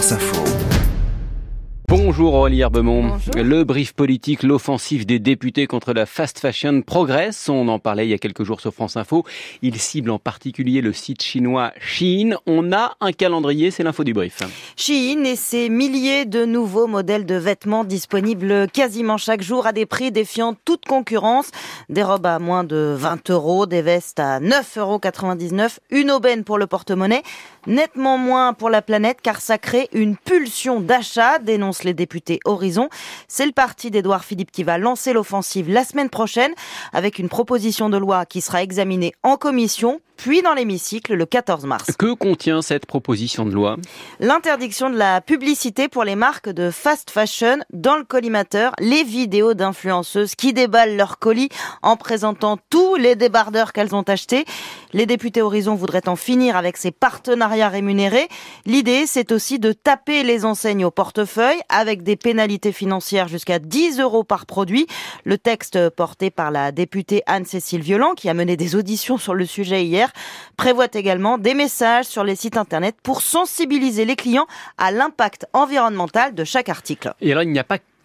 France Info. Bonjour Aurélie Herbemont. Le brief politique, l'offensive des députés contre la fast fashion progresse. On en parlait il y a quelques jours sur France Info. Il cible en particulier le site chinois Shein. On a un calendrier, c'est l'info du brief. Shein et ses milliers de nouveaux modèles de vêtements disponibles quasiment chaque jour à des prix défiant toute concurrence. Des robes à moins de 20 euros, des vestes à 9,99 euros, une aubaine pour le porte-monnaie, nettement moins pour la planète car ça crée une pulsion d'achat, dénonce les députés Horizon. C'est le parti d'Edouard Philippe qui va lancer l'offensive la semaine prochaine avec une proposition de loi qui sera examinée en commission puis dans l'hémicycle le 14 mars. Que contient cette proposition de loi? L'interdiction de la publicité pour les marques de fast fashion dans le collimateur, les vidéos d'influenceuses qui déballent leurs colis en présentant tous les débardeurs qu'elles ont achetés. Les députés Horizon voudraient en finir avec ces partenariats rémunérés. L'idée, c'est aussi de taper les enseignes au portefeuille avec des pénalités financières jusqu'à 10 euros par produit. Le texte porté par la députée Anne-Cécile Violent, qui a mené des auditions sur le sujet hier, prévoit également des messages sur les sites internet pour sensibiliser les clients à l'impact environnemental de chaque article.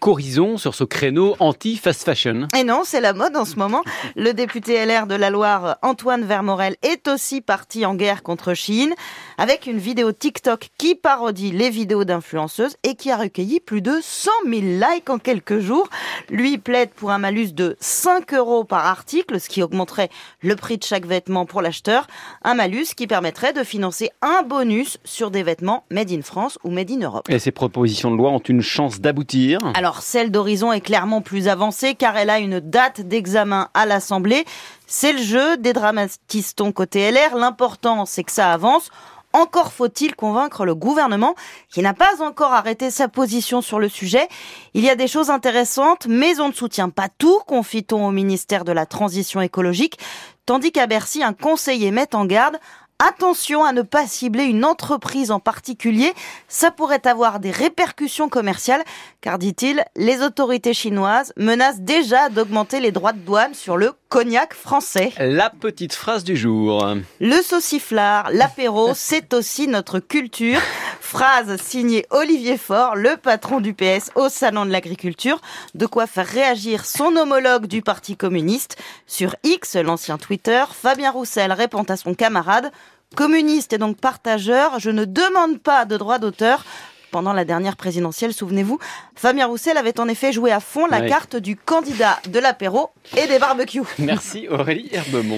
Horizon sur ce créneau anti-fast fashion. Et non, c'est la mode en ce moment. Le député LR de la Loire, Antoine Vermorel, est aussi parti en guerre contre Chine avec une vidéo TikTok qui parodie les vidéos d'influenceuses et qui a recueilli plus de 100 000 likes en quelques jours. Lui plaide pour un malus de 5 euros par article, ce qui augmenterait le prix de chaque vêtement pour l'acheteur. Un malus qui permettrait de financer un bonus sur des vêtements made in France ou made in Europe. Et ces propositions de loi ont une chance d'aboutir alors celle d'Horizon est clairement plus avancée car elle a une date d'examen à l'Assemblée. C'est le jeu, des dédramatise-t-on côté LR. L'important c'est que ça avance. Encore faut-il convaincre le gouvernement qui n'a pas encore arrêté sa position sur le sujet. Il y a des choses intéressantes, mais on ne soutient pas tout, confie-t-on au ministère de la Transition écologique, tandis qu'à Bercy, un conseiller met en garde Attention à ne pas cibler une entreprise en particulier, ça pourrait avoir des répercussions commerciales, car dit-il, les autorités chinoises menacent déjà d'augmenter les droits de douane sur le cognac français. La petite phrase du jour. Le sauciflard, l'apéro, c'est aussi notre culture. Phrase signée Olivier Faure, le patron du PS au Salon de l'Agriculture, de quoi faire réagir son homologue du Parti communiste. Sur X, l'ancien Twitter, Fabien Roussel répond à son camarade Communiste et donc partageur, je ne demande pas de droit d'auteur. Pendant la dernière présidentielle, souvenez-vous, Fabien Roussel avait en effet joué à fond la carte du candidat de l'apéro et des barbecues. Merci Aurélie Herbemont.